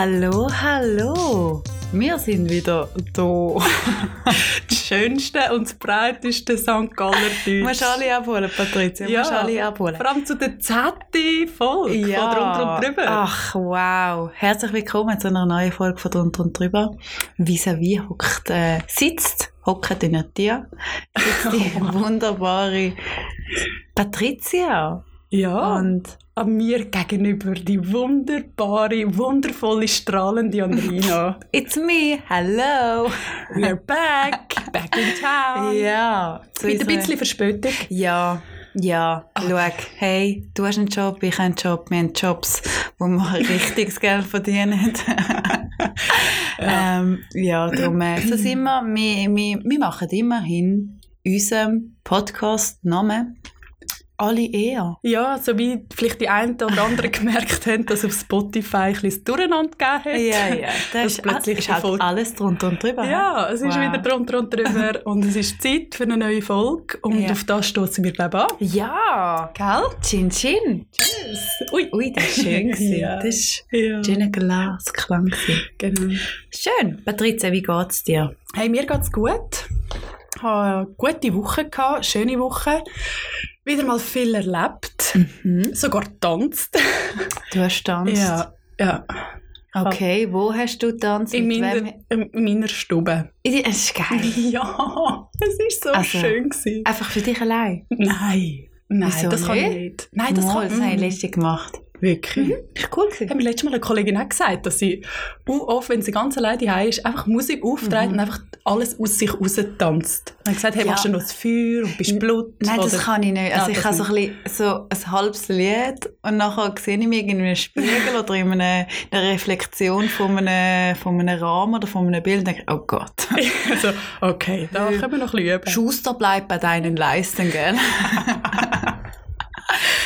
Hallo, hallo. Wir sind wieder da. das schönste und das breiteste St. Galler Deutsch. Du musst alle abholen, Patricia. Ja, musst alle abholen. Vor allem zu der zehnten Folge ja. von Drunter und Drüber. Ach, wow. Herzlich willkommen zu einer neuen Folge von Drunter und Drüber. Vis-à-vis hockt, äh, sitzt, hockt in der sitzt die wunderbare Patricia. Ja. Und an mir gegenüber die wunderbare, wundervolle, strahlende Andrina. It's me, hello. We're back, back in town. Ja. Mit ein bisschen Verspätung. Ja. Ja, Ah. schau, hey, du hast einen Job, ich habe einen Job, wir haben Jobs, wo wir richtiges Geld verdienen. ja. Ähm, ja, darum, äh, so sind wir, wir, wir, wir machen immerhin unserem Podcast Namen alle eher. Ja, so wie vielleicht die einen oder anderen gemerkt haben, dass auf Spotify ein bisschen Durcheinander gegeben hat. Ja, ja, das Dass ist, plötzlich ist halt Folge- alles drunter und drüber. Ja, es ist Wow. wieder drunter und drüber und es ist Zeit für eine neue Folge und Ja. auf das stoßen wir glaube ich an. Ja, Gell? Chin Chin. Ui. Ui, das ist schön. Ja. Das ist Ja, schöner Glasklang genau. Schön. Patricia, wie geht's dir? Hey, mir geht's gut. Ich hatte eine gute Woche, gehabt, schöne Woche. Wieder mal viel erlebt, Mhm. sogar getanzt. Du hast tanzt. Ja, ja. Okay, wo hast du tanzt? In meiner, in meiner Stube. Das ist geil. Ja, es war so Also, schön. Gewesen. Einfach für dich allein. Nein, nein, Wieso das kann ich nicht? nicht. Nein, das Mal, kann das habe ich mm, letztens gemacht. Wirklich. Ist cool gewesen. Hat mir letztes Mal eine Kollegin auch gesagt, dass sie oft, wenn sie ganz alleine daheim ist, einfach Musik auftritt und einfach alles aus sich raus tanzt. Und hat gesagt, hey, Mhm. Ja. machst du noch das Feuer und bist blut? Nein, das oder- kann ich nicht. Also Ja, ich das habe so ein, bisschen, so ein halbes Lied und nachher sehe ich mich in einem Spiegel oder in einer, einer Reflexion von einem, von einem Rahmen oder von einem Bild und denke, oh Gott. also, okay, da können wir noch ein bisschen üben. Schuster bleibt bei deinen Leisten, gell?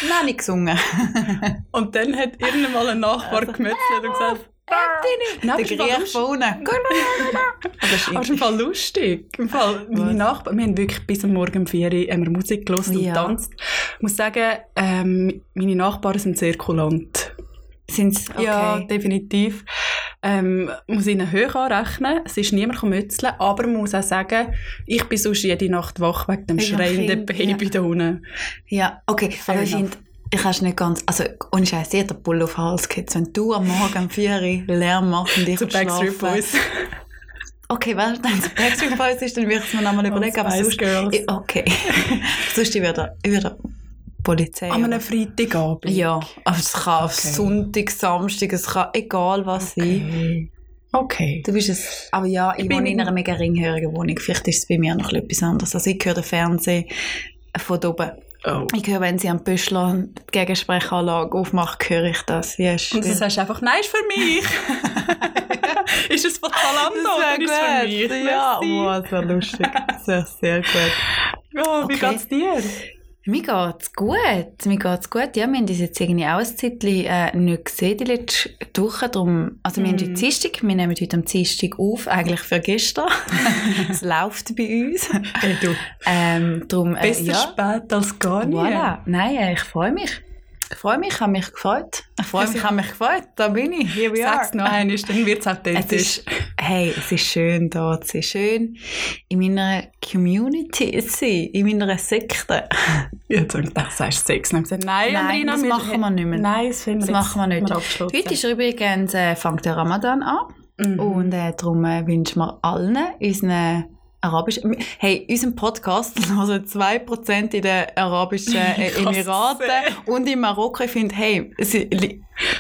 Nein, nicht gesungen. Und dann hat irgendwann mal ein Nachbar gemetzelt und gesagt, Nein, Der aber es war Griech unten. Aber das ist im Fall lustig. Im Fall, meine Nachbarn, wir haben wirklich bis am Morgen um 4 Uhr Musik und Ja. tanzt. Ich muss sagen, ähm, meine Nachbarn sind sehr kulant. Sind's, okay. Ja, definitiv. Ähm, muss ihnen hoch anrechnen. Es ist niemand gemützeln, aber man muss auch sagen, ich bin sonst jede Nacht wach wegen dem schreienden Baby da unten. Ja, okay, Fair aber ich finde, ich kann's nicht ganz, also ohne Scheiß, jeder Bull auf Hals geht. Wenn du am Morgen um 4 Uhr Lärm machst und ich Zu Backstreet Boys. Okay, wenn es Backstreet Boys ist, dann würde ich es mir nochmal überlegen, aber sonst, Girls. Ich- okay. sonst ich würde, ich würde Polizei. An einem Freitagabend. ja, aber es kann Okay. Sonntag, Samstag, es kann egal was sein. Okay. Okay. Du bist es, aber ja, ich, Ich wohne in in- einer mega ringhörigen Wohnung. Vielleicht ist es bei mir noch etwas anderes. Also ich höre den Fernsehen von oben. Oh. Ich höre, wenn sie am Büschler die Gegensprechanlage aufmacht, höre ich das. Ist Und du sagst einfach, nein, ist für mich. ist es von Zalando oder ist es für mich? Ja, oh, das wäre lustig. Das wäre sehr gut. Oh, wie Okay. geht's dir? Mir geht's gut. Mir geht's gut. Ja, wir haben uns jetzt irgendwie Zeitchen äh, nicht gesehen, die letzte Woche. Darum, also wir haben heute Dienstag, wir nehmen heute am Dienstag auf, eigentlich für gestern. Es läuft bei uns. Hey, du. Ähm, darum, äh, Besser ja. spät als gar nicht. Voilà. Nein, äh, ich freue mich. Ich freue mich, ich habe mich gefreut. Ich freue mich, ich habe mich gefreut. Da bin ich. Here we. Sag's noch einmal, dann wird's Es authentisch. ist, hey, es ist schön da zu sein. Schön in meiner Community zu sein, in meiner Sekte. Ich, das sagst du Sex. Dann gesagt, nein, Nein, Andrina, das wir- machen wir nicht mehr. Nein, das, Das wir machen wir nicht. abgeschlossen. Heute ist übrigens, äh, fängt der Ramadan an. Mhm. Und äh, darum äh, wünschen wir allen unseren arabischen... Hey, unserem Podcast hören 2% in den arabischen äh, Emiraten und in Marokko. Ich finde, hey, sie,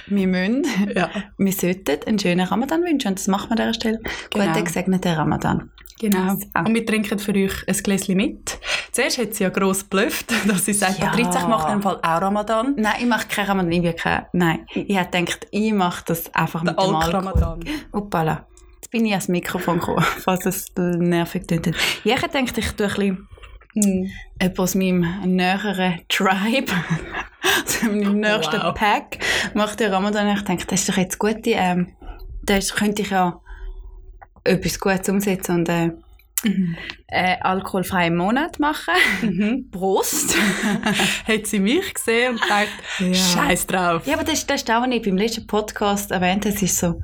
wir müssen, Ja, wir sollten einen schönen Ramadan wünschen. Und das machen wir an dieser Stelle. Genau. Guten gesegneten Ramadan. genau. Ah. Und wir trinken für euch ein Gläschen mit. Zuerst hat sie ja gross geblufft, dass sie sagt, Ja. Patrizia, ich mache in dem Fall auch Ramadan. Nein, ich mache keinen Ramadan. Ich keinen, nein. Ich habe gedacht, ich mache das einfach Der mit dem Alkohol. Alk-Ramadan. Hoppala. Bin ich ans Mikrofon gekommen, falls es nervig klingt. Ja, ich denke, ich tue ein bisschen Mhm. jemand aus meinem näheren Tribe, aus meinem nächsten Wow. Pack, macht den Ramadan. Ich denke, das ist doch jetzt gute, ähm, das könnte ich ja etwas Gutes umsetzen und äh, mhm. äh, alkoholfreien Monat machen. Mhm. Prost! Hat sie mich gesehen und gedacht, Ja. Scheiß drauf. Ja, aber das, das ist auch, was ich beim letzten Podcast erwähnt habe. Es ist so,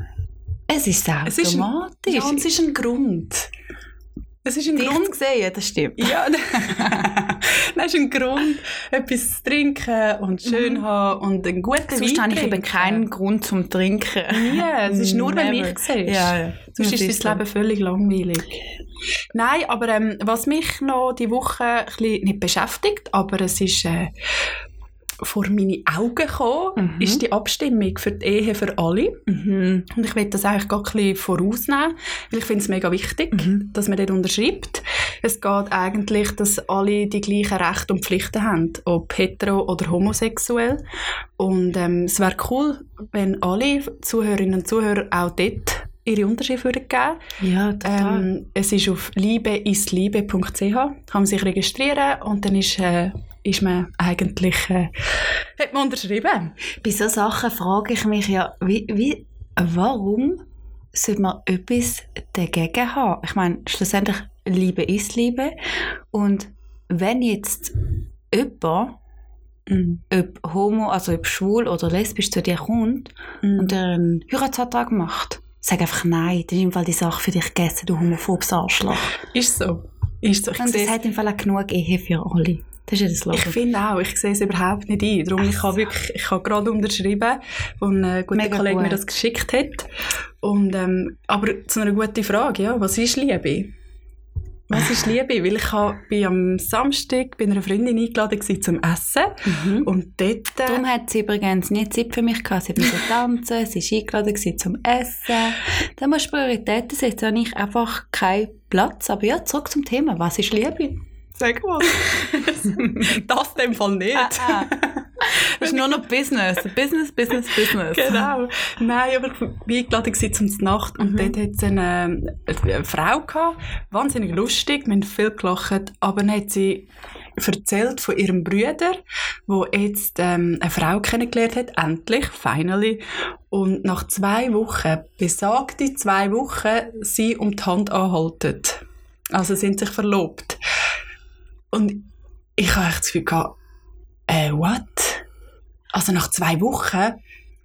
es ist Es ist ein- automatisch. Ja, und es ist ein Grund. Es ist ein Dich Grund. zu sehen, das stimmt. Ja, das ist ein Grund, etwas zu trinken und schön haben und einen guten Sonst Wein habe ich eben keinen Grund zum Trinken. Ja, es ist nur, wenn Never. mich siehst. Ja, ja. Sonst Das ist dein. Leben völlig langweilig. Nein, aber ähm, was mich noch die Woche ein bisschen, nicht beschäftigt, aber es ist äh, vor meine Augen gekommen, Mhm. ist die Abstimmung für die Ehe für alle. Mhm. Und ich will das eigentlich gar ein bisschen vorausnehmen, weil ich finde es mega wichtig, Mhm. dass man dort unterschreibt. Es geht eigentlich, dass alle die gleichen Rechte und Pflichten haben, ob hetero oder homosexuell. Und ähm, es wäre cool, wenn alle Zuhörerinnen und Zuhörer auch dort ihre Unterschrift würden geben Ja, total. ähm, Es ist auf liebeisliebe.ch, kann man sich registrieren und dann ist, äh, ist man eigentlich äh, hat man unterschrieben. Bei so Sachen frage ich mich ja, wie, wie, warum sollte man etwas dagegen haben? Ich meine, schlussendlich, Liebe ist Liebe. Und wenn jetzt jemand, Mhm. ob homo, also ob schwul oder lesbisch zu dir kommt Mhm. und einen Heiratsantrag macht, sag einfach nein, dann ist im Fall die Sache für dich gegessen, du homophobes Arschloch. Ist so. Ist so. Ich, Und es- hat im Fall auch genug Ehe für alle. Das ist ja das ich finde auch, ich sehe es überhaupt nicht ein. Darum, ich habe wirklich, ich habe gerade unterschrieben, wo ein äh, guter Mega Kollege mir gut. das geschickt hat. Und, ähm, aber zu einer guten Frage, ja, was ist Liebe? Was ist Liebe? Weil ich habe, bin am Samstag bei einer Freundin eingeladen gewesen zum Essen. Mhm. Und dort... äh, Darum hat sie übrigens nie Zeit für mich gehabt. Sie musste tanzen, sie war eingeladen gewesen zum Essen. Da musst du Prioritäten setzen. Da habe ich einfach keinen Platz. Aber ja, zurück zum Thema. Was ist Liebe? Sag mal. das in dem Fall nicht. Ah, Das ist nur noch Business. Business, Business, Business. Genau. Nein, aber ich war eingeladen gewesen zum Nacht und Mhm. dort hat es eine, eine Frau gehabt, wahnsinnig lustig, wir haben viel gelacht, aber dann hat sie erzählt von ihrem Bruder, wo jetzt ähm, eine Frau kennengelernt hat, endlich, finally, und nach zwei Wochen, besagte zwei Wochen, sie um die Hand anhalten. Also sind sich verlobt. Und ich habe echt das Gefühl gehabt, äh, what? Also nach zwei Wochen,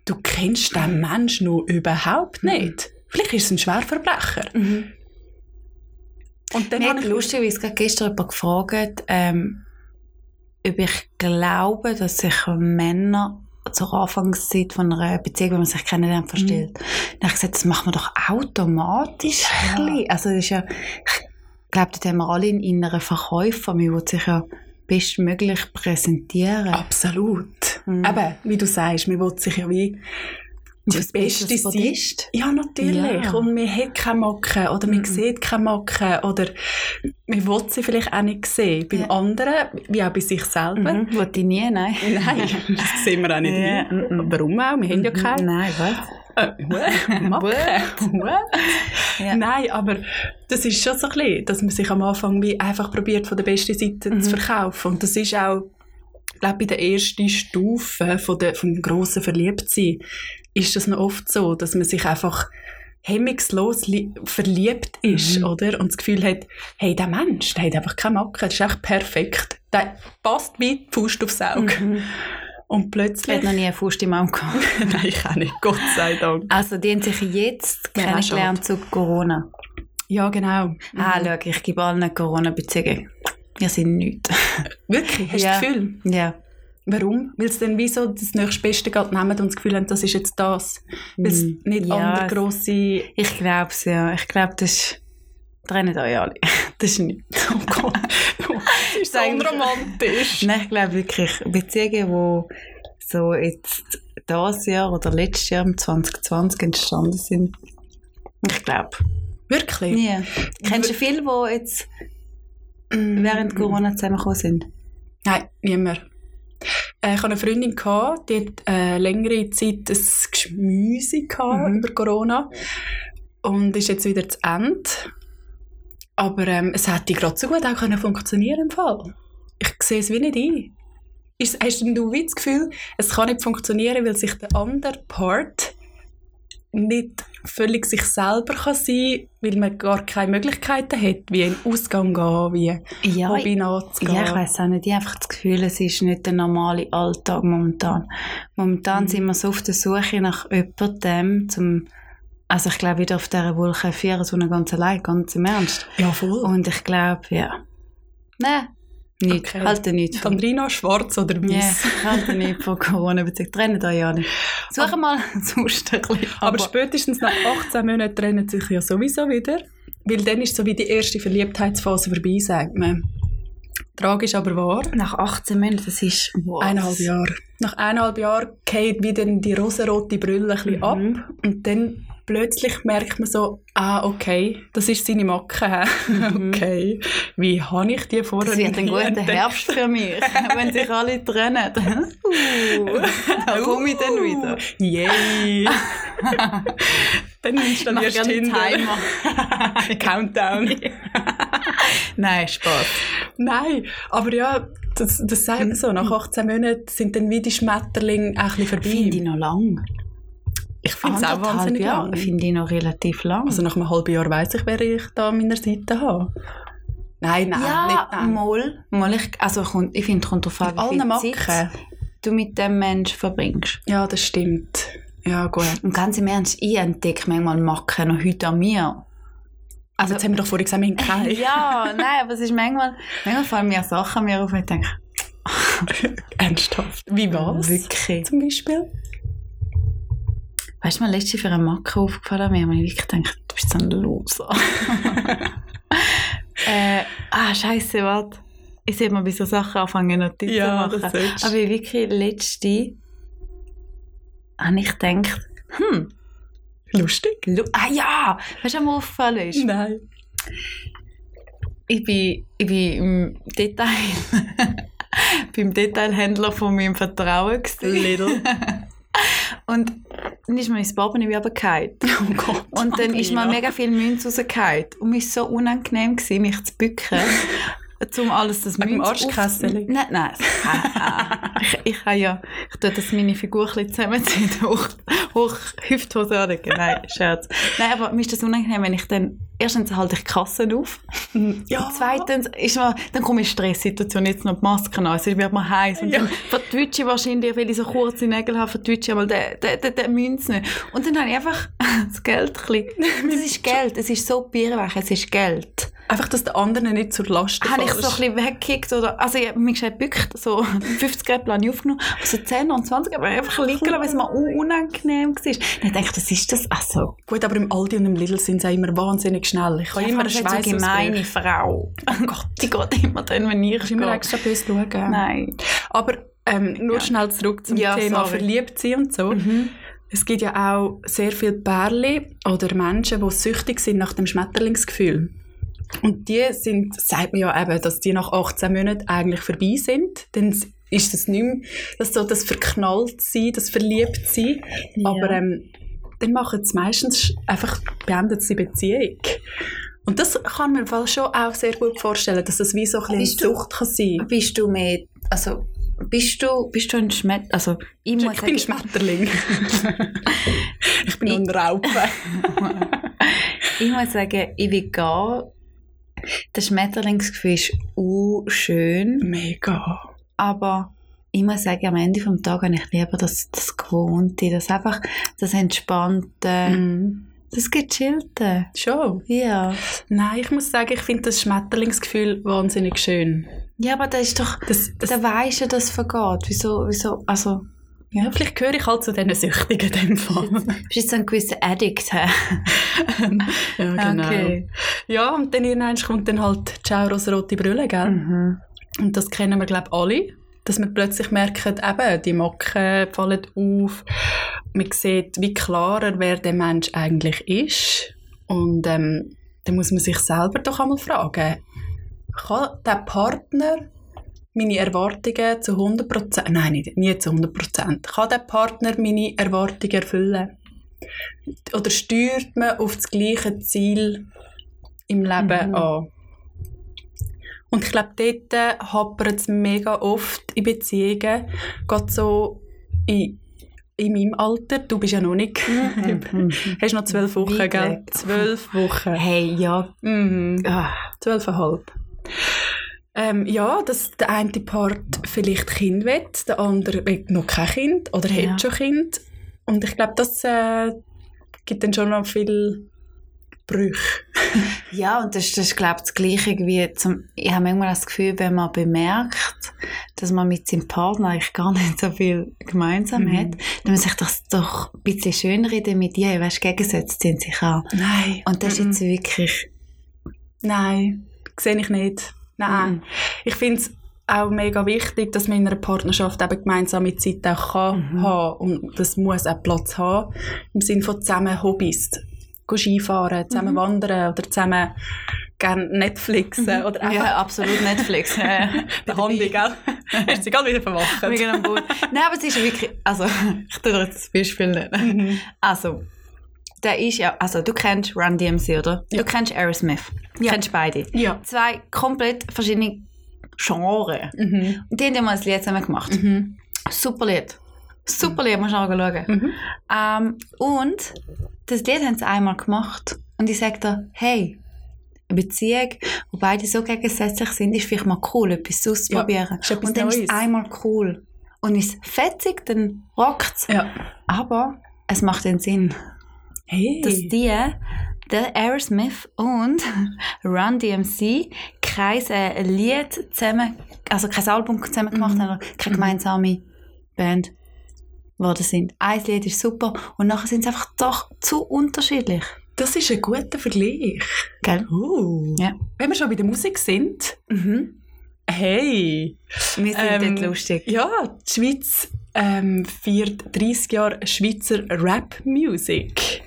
du kennst den Menschen noch überhaupt nicht. Vielleicht ist es ein Schwerverbrecher. Mhm. Und dann Mir habe ich lustigerweise gerade gestern jemand gefragt, ähm, ob ich glaube, dass sich Männer zur Anfangszeit von einer Beziehung, wenn man sich kennenlernt, verstellt. Dann habe ich gesagt, das macht man doch automatisch. Ja. Also das ist ja, ich glaube, dort haben wir alle einen inneren Verkäufer. Man will sich ja bestmöglich präsentieren. Absolut. Mhm. Eben, wie du sagst, man will sich ja wie Das beste. Podest. Ja, natürlich. Ja. Und man hat keine Macken oder man Mhm. sieht keine Macken oder man will sie vielleicht auch nicht sehen. Beim Ja. anderen, wie auch bei sich selber. Mhm. Wollte ich nie, nein. Nein, das sehen wir auch nicht. Ja, mhm. Warum auch? Wir haben ja keine. Nein, was? Äh? What? Ja. Nein, aber das ist schon so ein bisschen, dass man sich am Anfang wie einfach probiert, von der besten Seite Mhm. zu verkaufen. Und das ist auch, ich glaube, bei der ersten Stufe von der, vom grossen Verliebtsein ist das noch oft so, dass man sich einfach hemmungslos li- verliebt ist, Mhm. oder? Und das Gefühl hat, hey, der Mensch, der hat einfach keine Macke, der ist echt perfekt. Der passt wie die Faust aufs Auge. Mhm. Und Ich plötzlich... hatte noch nie einen Fuß im Auge gehabt. Nein, ich auch nicht, Gott sei Dank. Also, die haben sich jetzt Ja, kennengelernt zu Corona. Ja, genau. Ah, schau, ich gebe allen Corona-Beziehungen. Wir sind nichts. Wirklich? Hast du Ja. das Gefühl? Ja. Warum? Weil sie dann wieso das nächstbeste gerade nehmen und das Gefühl haben, das ist jetzt das. Weil es Mm, nicht ja, andere grosse... Ich glaube es, ja. Ich glaube, das ist... Trennt euch alle. Das ist nichts. Oh Gott, das ist so unromantisch. Nein, ich glaube wirklich, Beziehungen, die so jetzt dieses Jahr oder letztes Jahr, im 2020, entstanden sind. Ich glaube. Wirklich? Ja. Kennst du viele, die jetzt Mm. während Corona zusammengekommen sind? Nein, niemand. Äh, ich hatte eine Freundin, gehabt, die hat äh, längere Zeit ein gehabt Mhm. über Corona und ist jetzt wieder zu Ende. Aber ähm, es hätte gerade so gut auch können funktionieren im Fall. Ich sehe es wie nicht ein. Ist, hast denn du wie das Gefühl, es kann nicht funktionieren, weil sich der andere Part nicht völlig sich selber kann sein weil man gar keine Möglichkeiten hat, wie in den Ausgang gehen, wie Ja, Hobby nachzugehen. Ja, ich weiß auch nicht. Ich habe einfach das Gefühl, es ist nicht der normale Alltag momentan. Momentan Mhm. sind wir so auf der Suche nach jemandem, zum, also ich glaube, wieder auf dieser Wolke 4, so ganz allein, ganz im Ernst. ja, voll. Und ich glaube, ja. Nein, nicht. Okay. Halte nicht von Sandrina, schwarz oder weiß? halte nicht von Corona, beziehungsweise trennen da ja nicht. Suche mal sonst ein bisschen. Aber, spätestens nach 18 Monaten trennen sich ja sowieso wieder. Weil dann ist so wie die erste Verliebtheitsphase vorbei, sagt man. Tragisch aber wahr. nach 18 Monaten, das ist wow. Eineinhalb Jahre. Nach eineinhalb Jahren geht wieder die rosarote Brille ein bisschen Mhm. ab. Und dann plötzlich merkt man so, ah, okay, das ist seine Macke. hä? Okay, wie habe ich die vorher Das wird ein nie guter entdeckt? Herbst für mich, wenn sich alle trennen. Uh, da komme ich dann wieder. Yay! dann installierst du Tinder. Timer. Countdown. Nein, Spaß. Nein, aber ja, das, das sagt man so. Nach 18 Monaten sind dann wie die Schmetterlinge auch ein bisschen vorbei. Finde ich noch lang. Ich finde es auch wahnsinnig Jahre lang. finde ich noch relativ lang. Also nach einem halben Jahr weiss ich, wer ich da an meiner Seite habe. Nein, nein, ja, nicht nein. mal. mal ich, also kommt- ich finde, kommt an, wie viel Macken. Zeit du mit dem Menschen verbringst. Ja, das stimmt. Ja, gut. Und ganz im Ernst, ich entdecke manchmal Macken noch heute an mir. Also jetzt haben wir doch vorhin gesagt, wir haben keine. ja, nein, aber es ist manchmal, manchmal fallen mir Sachen an mir auf und ich denke, Ernsthaft. Wie was? wirklich. Zum Beispiel? Weißt du, mir letztens für eine Macke aufgefallen mir, und ich wirklich gedacht, du bist so ein Loser. äh, ah, scheiße, warte. Ich sehe mal bei so Sachen anfangen, Notizen Ja, machen. das solltest du. Aber wirklich, letzte habe ich gedacht, hm, Lustig? Lu ah ja, weißt du, was mir aufgefallen ist? Nein. Ich bin, ich bin im Detail, beim Detailhändler von meinem Vertrauen gewesen. Little. Und dann ist mir mein Portemonnaie runtergefallen. Oh Gott. Und dann ist mir mega viel Münze rausgefallen. Und mir war so unangenehm, gewesen, mich zu bücken, um alles das auf- Arschkesseli? Nein, nein. Ich, ich habe ja, ich tue das meine Figur ein zusammenziehen, hoch, hoch Hüfthose anlegen. Nein, Scherz. Nein, aber mir ist das unangenehm, wenn ich dann, erstens halte ich Kassen auf. Ja. Und zweitens ist mir, dann komme ich in Stresssituation, jetzt noch die Maske an, es wird mir heiß. Und Ja. dann vertwitsche ich wahrscheinlich, weil ich so kurze Nägel habe, vertwitsche ich einmal den, den, den, den Münz nicht. Und dann habe ich einfach das Geld ein bisschen, es ist Geld, es ist so birrweich, es ist Geld. Einfach, dass der andere nicht zur Last Habe ich so ein bisschen weggekickt oder, also ich habe mich gebückt, so 50 Grad Plan aufgenommen, also 10 und 20 aber einfach liegen lassen, weil es mir un- unangenehm war. Dann ich, das ist das, also, Gut, aber im Aldi und im Lidl sind sie auch immer wahnsinnig schnell. Ich habe immer einen eine so Schweiß gemeine Frau. Oh Gott, die geht immer dann, wenn ich Ich immer gehe. extra böse schauen. Nein. Aber ähm, nur schnell zurück zum Ja, Thema sorry. verliebt sein und so. Mhm. Es gibt ja auch sehr viele Pärchen oder Menschen, die süchtig sind nach dem Schmetterlingsgefühl. Und die sind, sagt man ja eben, dass die nach 18 Monaten eigentlich vorbei sind. Dann ist es nicht mehr das, so das Verknalltsein, das Verliebtsein. Ja. Aber ähm, dann machen sie meistens einfach, beendet sie die Beziehung. Und das kann man im Fall schon auch sehr gut vorstellen, dass das wie so ein bisschen Sucht kann sein Bist du mehr, also, bist du, bist du ein Schmet, also, ich Ich bin sagen, Schmetterling. ich bin ein Raupe. ich muss sagen, ich will gehen, das Schmetterlingsgefühl ist uh, schön, Mega. aber ich muss sagen, am Ende des Tages habe ich lieber das, das Gewohnte, das einfach, das Entspannte, Mhm. das Gechillte. Schon. Ja. Nein, ich muss sagen, ich finde das Schmetterlingsgefühl wahnsinnig schön. Ja, aber das ist doch, Das, das, da weisst du, dass es vergeht. Wieso, wieso, also, ja, vielleicht gehöre ich halt zu diesen Süchtigen in dem Fall. bist jetzt so ein gewisser Addict, hä? ja, genau. Okay. Ja, und dann irgendwann kommt dann halt «Ciao, rosarote Brille», gell? Mhm. Und das kennen wir, glaube ich, alle. Dass man plötzlich merkt, eben, die Macken fallen auf. Man sieht wie klarer, wer der Mensch eigentlich ist. Und ähm, dann muss man sich selber doch einmal fragen, kann der Partner meine Erwartungen zu 100%, nein, nicht, nie zu 100%, kann der Partner meine Erwartungen erfüllen? Oder steuert man auf das gleiche Ziel im Leben Mhm. an? Und ich glaube, dort hapert es mega oft in Beziehungen, gerade so in in meinem Alter, du bist ja noch nicht, Mhm. hast noch zwölf Wochen, gell? Zwölf Wochen. Hey, ja. Mhm. Ah, Zwölfeinhalb. Ähm, ja, dass der eine Part vielleicht Kind will, der andere will noch kein Kind oder Ja. hat schon Kind. Und ich glaube, das äh, gibt dann schon noch viel Brüche. Ja, und das, das ist, glaube ich, das Gleiche wie zum, ich habe manchmal das Gefühl, wenn man bemerkt, dass man mit seinem Partner eigentlich gar nicht so viel gemeinsam Mhm. hat, dann muss sich das doch ein bisschen schön reden mit dir, weißt, Gegensätze ziehen sich an. Nein. Und das ist Mhm. jetzt wirklich, Nein, sehe ich nicht. Nein. Mhm. Ich finde es auch mega wichtig, dass man in einer Partnerschaft eben gemeinsame Zeit auch kann Mhm. haben und das muss auch Platz haben. Im Sinne von zusammen Hobbys. Go Skifahren, zusammen Mhm. wandern oder zusammen gerne Netflixen oder einfach ja, absolut Netflix. Der Handy, gell? Hast du gerade wieder verwacht? Mega am Boden. Nein, aber es ist wirklich, also, ich tue dir jetzt das Beispiel nennen. Mhm. Also, der ist ja, also du kennst Run DMC, oder? Ja. Du kennst Aerosmith. Du Ja. kennst beide. Ja. Zwei komplett verschiedene Genres. Mhm. Und die haben ja mal ein Lied zusammen gemacht. Mhm. Super Lied. Super Lied, musst du auch schauen. Mhm. Ähm, und das Lied haben sie einmal gemacht. Und ich sage dir, hey, eine Beziehung, wo beide so gegensätzlich sind, ist vielleicht mal cool, etwas auszuprobieren. etwas und dann ist es einmal cool. Und ist es fetzig, dann rockt es. Ja. Aber es macht den Sinn, Hey. dass die, der Aerosmith und Run DMC kein äh, Lied zusammen, also kein Album zusammen gemacht Mhm. haben, keine gemeinsame Band geworden sind. Ein Lied ist super und nachher sind sie einfach doch zu unterschiedlich. das ist ein guter Vergleich. Gell? Uh. Ja. Wenn wir schon bei der Musik sind, Mhm. Hey. Wir sind Ähm, dort lustig. Ja, die Schweiz ähm, feiert 30 Jahre Schweizer Rap-Music.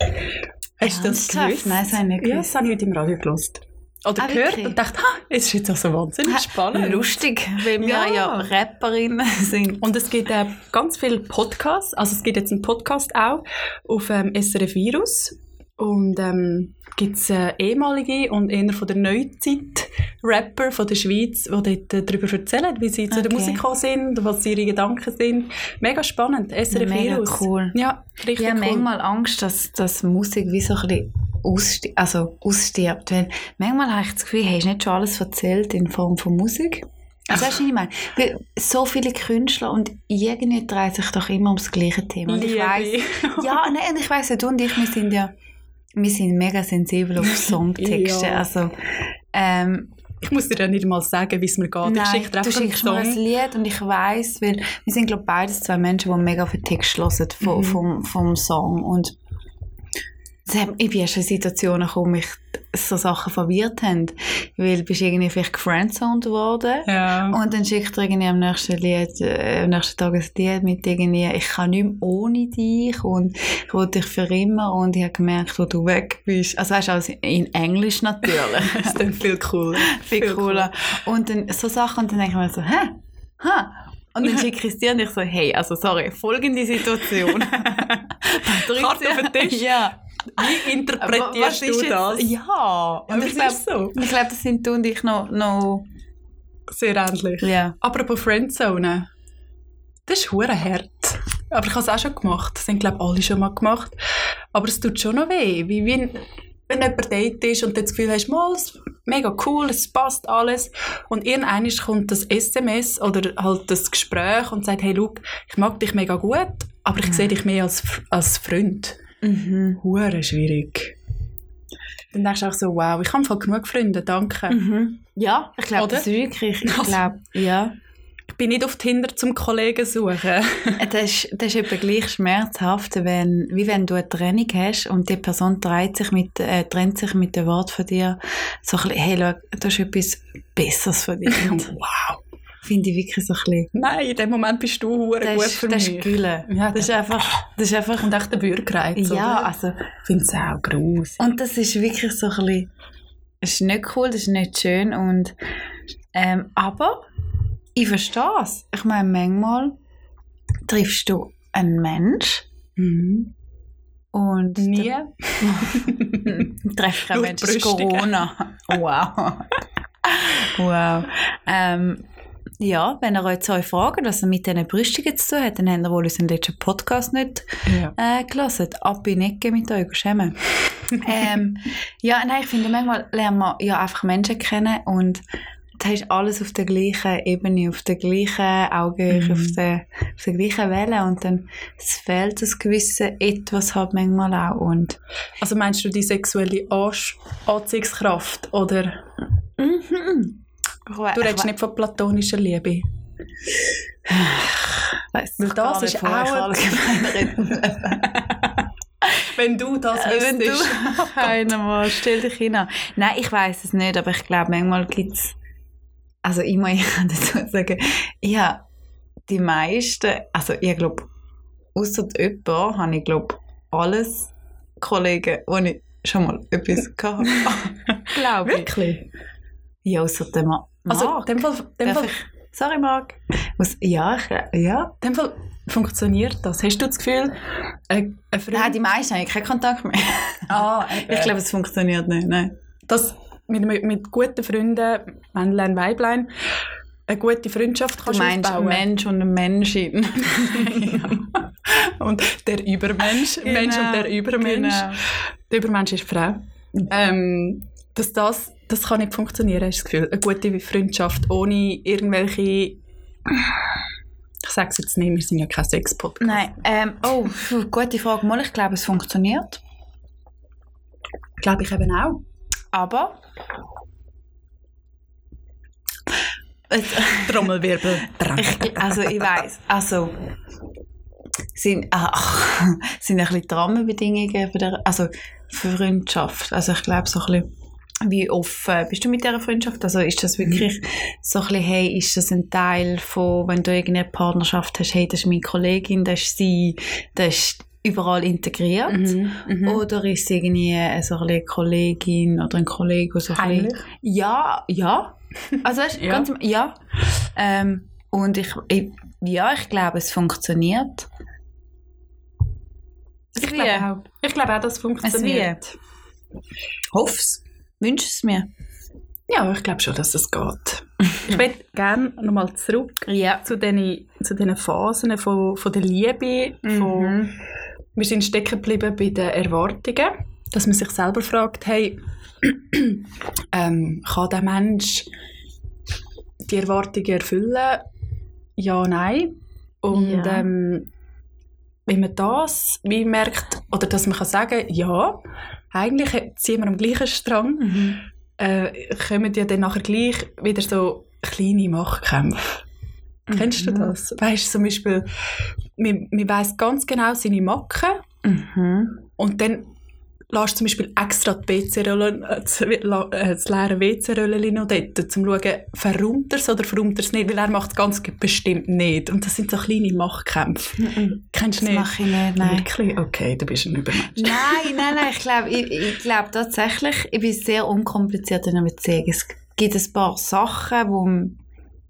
Hast du das gewusst? Nein, das habe ich nicht Ja, gewusst. das habe ich heute im Radio gehört. Oder Ah, gehört wirklich? und dachte, ha, es ist jetzt auch so wahnsinnig spannend. Lustig, weil wir Ja. ja, Rapperinnen sind. Und es gibt äh, ganz viele Podcasts, also es gibt jetzt einen Podcast auch auf ähm, SRF Virus und ähm, gibt es äh, ehemalige und eher von der Neuzeit Rapper von der Schweiz, die dort äh, darüber erzählen, wie sie zu der Okay. Musik sind, was ihre Gedanken sind. Mega spannend, SRF Mega Virus. cool. Ja, richtig Ich habe cool. manchmal Angst, dass, dass Musik wie so ein bisschen aussti also ausstirbt. Weil manchmal habe ich das Gefühl, hast du nicht schon alles erzählt in Form von Musik? Also, weißt du, was ich meine? Weil so viele Künstler und irgendwie dreht sich doch immer ums gleiche Thema. Und ich weiss, ja, nein, und ich weiss ja, du und ich, wir sind ja, wir sind mega sensibel auf Songtexte. Ja. Also, ähm, Ich muss dir ja nicht mal sagen, wie es mir geht. ich Nein, schicke dir du schickst mir ein. Lied und ich weiss, weil wir sind glaube beides zwei Menschen, die mega auf den Text hören vom, Mhm. vom, vom Song und es hat- ich bin erst in Situationen gekommen, mich so Sachen verwirrt haben, weil du bist irgendwie vielleicht gefriendzoned worden Ja. und dann schickt er irgendwie am nächsten, Lied, äh, am nächsten Tag ein Lied mit irgendwie «Ich kann nicht mehr ohne dich» und «Ich will dich für immer» und ich habe gemerkt, wo du weg bist. Also weißt du, also in Englisch natürlich. das ist dann viel cooler. Viel cooler. Und dann so Sachen, und dann denke ich mir so, hä? Ha? Und dann schicke ich es dir und ich so, hey, also sorry, folgende Situation. Karte auf den Tisch. Ja. Wie interpretierst Was ist du jetzt- das? Ja. Und Aber ich glaube, so. ich das sind du und ich noch, noch Sehr ähnlich. ja. Apropos Friendzone. Das ist hure hart. Aber ich habe es auch schon gemacht. Das haben, glaube ich, alle schon mal gemacht. Aber es tut schon noch weh. Wie wenn, wenn jemand date ist und du das Gefühl hast, mal, es ist mega cool, es passt alles. Und irgendwann kommt das SMS oder halt das Gespräch und sagt, hey, look, ich mag dich mega gut, aber ich sehe dich mehr als, als Freund. Mhm. Hure schwierig. Dann denkst du auch so, wow, ich habe voll genug Freunde, danke. Mhm. Ja, ich glaube, das ist wirklich, ich Also- glaube, ja. Ich bin nicht auf Tinder zum Kollegen suchen. Das ist, das ist etwa gleich schmerzhaft, wenn, wie wenn du eine Trennung hast und die Person trennt sich mit, äh, trennt sich mit dem Wort von dir, so ein bisschen, hey, schau, du hast etwas Besseres verdient. wow. Finde ich wirklich so ein bisschen. Nein, in dem Moment bist du hure Das gut ist, für das mich. ist Gülle. Ja, das ist einfach, das ist einfach, Und echt der Bürgerreiz, ja, oder? also, Ich finde es auch gross. und das ist wirklich so ein bisschen, es ist nicht cool, das ist nicht schön und, ähm, aber ich verstehe es. Ich meine, manchmal triffst du einen Mensch Mhm. und Nie. treffe keinen Nur Menschen? Corona. Wow. wow. Ähm, Ja, wenn ihr euch fragt, was er mit diesen Brüstungen zu tun hat, dann habt ihr wohl unseren letzten Podcast nicht Ja. äh, gelesen. Ab in Ecke mit euch, schämen. ähm, ja, nein, ich finde, manchmal lernen wir ja einfach Menschen kennen und da ist alles auf der gleichen Ebene, auf der gleichen Augenhöhe, Mhm. auf, der, auf der gleichen Welle und dann es fehlt das gewisse Etwas halt manchmal auch und Also meinst du die sexuelle Anziehungskraft oder mhm. Du redest nicht von platonischer Liebe? Weiss Weil ich das ist ich auch- Wenn du das Äh, wenn du wüsstest. keiner mal, stell dich hin. Nein, ich weiß es nicht, aber ich glaube, manchmal gibt es, also ich muss ich kann dazu sagen, ja, die meisten, also ich glaube, außer jemand habe ich glaube, alles Kollegen, wo ich schon mal etwas gehabt habe. glaube ich. Wirklich? Ja, außer dem. Also, in dem Fall, dem Fall, ich? Sorry, Marc. Muss, ja, ich, ja. in dem Fall funktioniert das. Hast du das Gefühl, ein, ein Freund... Nein, die meisten haben keinen Kontakt mehr. ah, Ich glaube, es funktioniert nicht, nein. dass mit, mit, mit guten Freunden, Männlein, Weiblein, eine gute Freundschaft Du kannst meinst aufbauen. Mensch und eine Menschin. ja. Und der Übermensch, Genau, Mensch und der Übermensch. Der Übermensch ist Frau. Ähm, dass das, das kann nicht funktionieren, hast du das Gefühl. Eine gute Freundschaft ohne irgendwelche... Ich sage es jetzt nicht, wir sind ja kein Sex-Podcast. Nein, ähm, oh, gute Frage. Mal, ich glaube, es funktioniert. Glaube ich eben auch. Aber. Trommelwirbel. ich, also, ich weiß, also. Sind, ach, sind ein bisschen die Rahmenbedingungen für, der, also für Freundschaft. Also, ich glaube, so ein bisschen. Wie offen bist du mit dieser Freundschaft? Also ist das wirklich so ein bisschen, hey, ist das ein Teil von, wenn du irgendeine Partnerschaft hast, hey, das ist meine Kollegin, das ist sie, das ist überall integriert? Mhm. Mhm. Oder ist es irgendwie äh, so eine Kollegin oder ein Kollege? So ein bisschen- Ja, ja. Also weißt, Ja. ganz, ja. Ähm, und ich, ich, ja, ich glaube, es funktioniert. Ich glaube auch. Ich glaube auch, dass es funktioniert. Hoff's. Wünsch es mir. Ja, ich glaube schon, dass es geht. ich würde gerne nochmal zurück Ja. zu diesen, zu diesen Phasen von, von der Liebe. Von, Mhm. Wir sind stecken geblieben bei den Erwartungen, dass man sich selber fragt, hey, ähm, kann der Mensch die Erwartungen erfüllen? Ja, nein. Und Ja. ähm, wenn man das wie merkt, oder dass man kann sagen, ja, eigentlich ziehen wir am gleichen Strang, Mhm. äh, kommen ja dann nachher gleich wieder so kleine Machtkämpfe. Kennst du Mhm. das? Weißt du, zum Beispiel, man, man weiss ganz genau seine Macken Mhm. und dann lässt zum Beispiel extra die WC-Rolle, äh, das, äh, das leere WC-Röllchen noch dort, um zu schauen, verräumt er es oder verräumt er es nicht, weil er macht es ganz bestimmt nicht. Und das sind so kleine Machtkämpfe. Kennst Das du nicht? mache ich nicht, nein. Wirklich? Okay, du bist ein Übermensch. Nein, nein, nein, ich glaube ich, ich glaub tatsächlich, ich bin sehr unkompliziert in einer Beziehung. Es gibt ein paar Sachen, wo, m-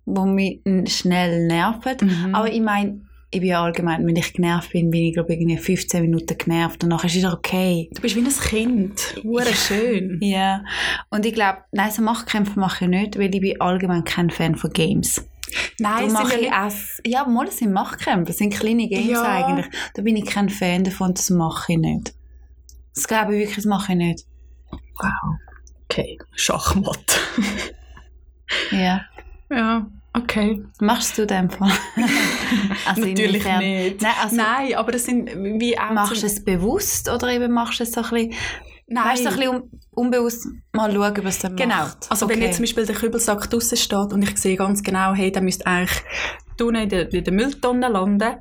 wo mich schnell nerven. Mhm. Aber ich meine, ich bin ja allgemein, wenn ich genervt bin, bin ich glaube ich irgendwie 15 Minuten genervt und nachher ist es okay. Du bist wie ein Kind. Hure schön. Ja. Und ich glaube, nein, so Machtkämpfe mache ich nicht, weil ich bin allgemein kein Fan von Games. Nein, Da mache sind ich ja auch, ja, mal, das sind Machtkämpfe, das sind kleine Games Ja. eigentlich. Da bin ich kein Fan davon, das mache ich nicht. Das glaube ich wirklich, das mache ich nicht. Wow. Okay, Schachmatt. Ja. ja, okay. Machst du den Fall? also Natürlich inwiefern? nicht. Nein, also Nein, aber das sind wie auch... machst du es bewusst oder eben machst du es so ein bisschen, Nein. weißt du, so ein bisschen un unbewusst mal schauen, was der Genau. macht? Also wenn Okay. jetzt zum Beispiel der Kübelsack draussen steht und ich sehe ganz genau, hey, der müsste eigentlich unten in der, in der Mülltonne landen,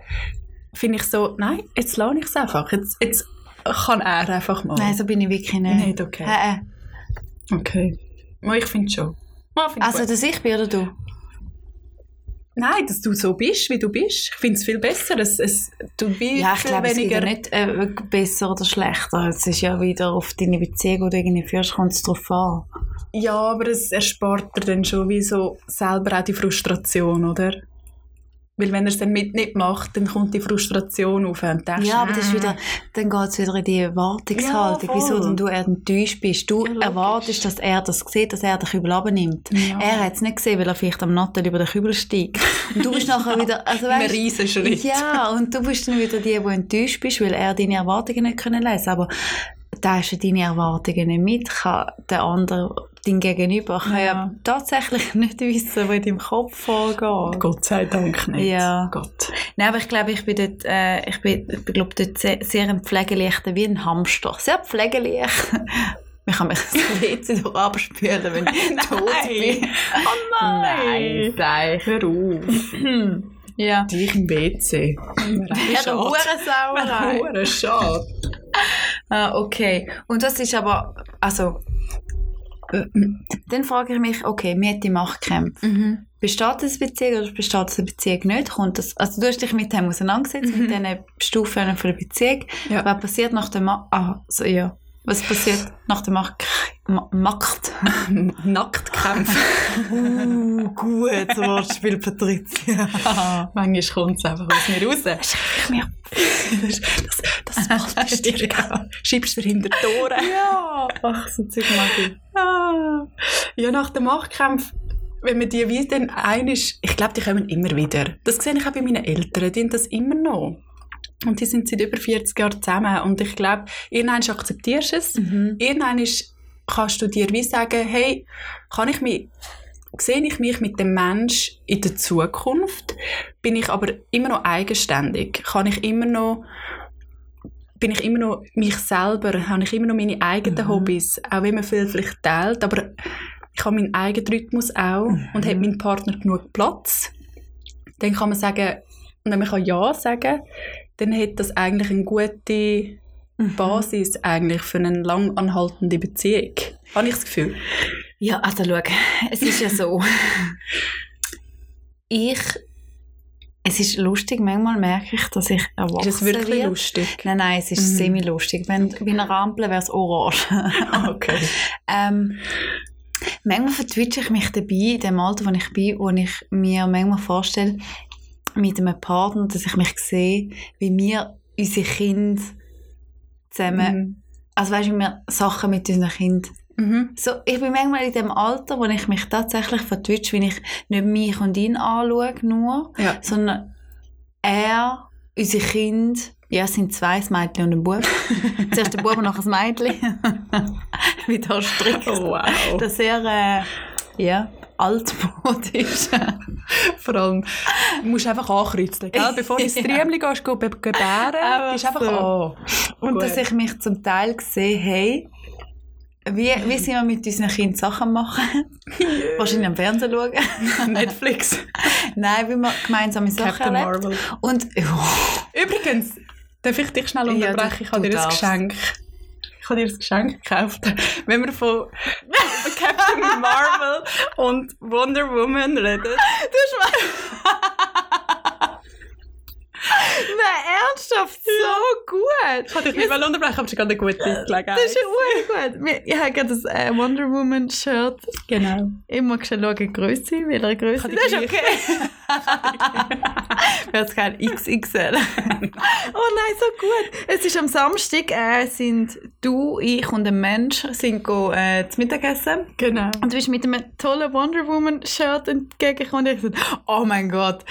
finde ich so, nein, jetzt lasse ich es einfach. Jetzt, jetzt kann er einfach mal. Nein, so bin ich wirklich nicht. Nicht okay. Äh, äh. Okay. Ich finde schon. Ja, find Also, gut. dass ich bin oder du? Nein, dass du so bist, wie du bist. Ich finde es viel besser. Es, es, du bist Ja, ich glaube, es ja nicht äh, besser oder schlechter. Es ist ja wieder auf deine Beziehung, die du irgendwie führst, kommt es drauf an. Ja, aber es erspart dir dann schon wie so selber auch die Frustration, oder? Weil wenn er es dann mit nicht macht, dann kommt die Frustration auf und denkst, Ja, aber das ist «Mm, wieder, dann geht es wieder in die Erwartungshaltung, Ja, wieso denn du enttäuscht bist. Du Ja, erwartest, dass er das sieht, dass er den Kübel abnimmt. Ja. Er hat es nicht gesehen, weil er vielleicht am Nattel über den Kübel steigt. Und du bist nachher wieder, also Ein weißt, Riesenschritt. Ja, und du bist dann wieder die, die enttäuscht bist, weil er deine Erwartungen nicht können lesen Aber da hast du deine Erwartungen nicht mit, kann der andere, dein Gegenüber, kann ja. Ja. tatsächlich nicht wissen, was in deinem Kopf vorgeht. Gott sei Dank nicht. Ja. Gott. Nein, aber ich glaube, ich bin dort, äh, ich bin, ich bin glaube dort sehr, sehr ein pflegeleichter, wie ein Hamster. Sehr pflegeleicht. Man kann mich das WC durch abspülen, wenn ich tot bin. Oh Nein, sag ich. Hör auf. Ja. Dich im WC. Ja, der Hurensauerei. Hure schade. Ah, okay. Und das ist aber, also, dann frage ich mich, okay, mir hat die Machtkämpfe. Mhm. Besteht das Beziehung oder besteht das Beziehung nicht? Kommt das, also du hast dich mit dem auseinandergesetzt, mit diesen Stufen von der Beziehung. Ja. Was passiert nach der Ma ah, so, ja. Was passiert nach der Macht? Ma Macht? Nacktkämpfe. Uh, gut, Wortspiel, Patricia. Manchmal kommt es einfach aus mir raus. Mir Das, das ballst dir Schiebst dir hinter die Ohren. ja, ach, so Zeug mag ich. Ah. Ja, nach dem Machtkampf, wenn man die wie dann einig, ich glaube, die kommen immer wieder. Das sehe ich auch bei meinen Eltern, die haben das immer noch. Und die sind seit über 40 Jahren zusammen. Und ich glaube, irgendwann akzeptierst du es. Mhm. Irgendwann kannst du dir wie sagen, hey, kann ich mich, sehe ich mich mit dem Mensch in der Zukunft? Bin ich aber immer noch eigenständig? Kann ich immer noch bin ich immer noch mich selber, habe ich immer noch meine eigenen Mhm. Hobbys, auch wenn man viel vielleicht teilt, aber ich habe meinen eigenen Rhythmus auch Mhm. und hat mein Partner genug Platz. Dann kann man sagen, und wenn man kann Ja sagen, dann hat das eigentlich eine gute Mhm. Basis eigentlich für eine lang anhaltende Beziehung. Habe ich das Gefühl. Ja, also schau, es ist ja so. ich, es ist lustig, manchmal merke ich, dass ich erwachsen Ist es wirklich werde. lustig? Nein, nein, es ist Mhm. semi-lustig. Wenn bei einer Ampel wäre es orange. Okay. ähm, manchmal vertwitsche ich mich dabei, in dem Alter, wo ich bin, wo ich mir manchmal vorstelle, mit einem Partner, dass ich mich sehe, wie wir unsere Kinder zusammen, Mhm. also weißt du, wir Sachen mit unseren Kindern Mhm. so, ich bin manchmal in dem Alter, wo ich mich tatsächlich vertwitsche, wenn ich nicht mich und ihn anschaue nur, Ja. sondern er, unsere Kinder, ja, es sind zwei, ein Mädchen und ein Bub. Zuerst der Bub und nachher das Mädchen. Wie da strickt. Oh, wow. Das sehr, äh, ja, altmodisch. Vor allem, du musst einfach ankreuzen, gell? Bevor du ins Ja. Triemli gehst, be- gebären, gehst einfach so. an. und Gut. dass ich mich zum Teil sehe, hey, wie, wie sind wir mit unseren Kindern Sachen machen? Wahrscheinlich am Fernsehen schauen. Netflix. Nein, wie wir gemeinsame Sachen Captain. Und oh, Übrigens, darf ich dich schnell Ja, unterbrechen? du- ich habe dir ein. Geschenk. Ich habe dir ein Geschenk gekauft. Wenn wir von Captain Marvel und Wonder Woman reden. nein, ernsthaft, so gut. Ich habe dich nicht mal unterbrechen, aber es ist gerade eine gute Gelegenheit. Das ist ja gut. Ich habe gerade das äh, Wonder Woman Shirt. Genau. Immer schnell schauen, Größe, welche Größe. Ich Das ist die okay. Wäre es kein XXL. oh nein, so gut. Es ist am Samstag, äh, sind du, ich und ein Mensch sind go, äh, zu Mittagessen. Genau. Und du bist mit einem tollen Wonder Woman Shirt entgegengekommen und ich gesagt, oh mein Gott,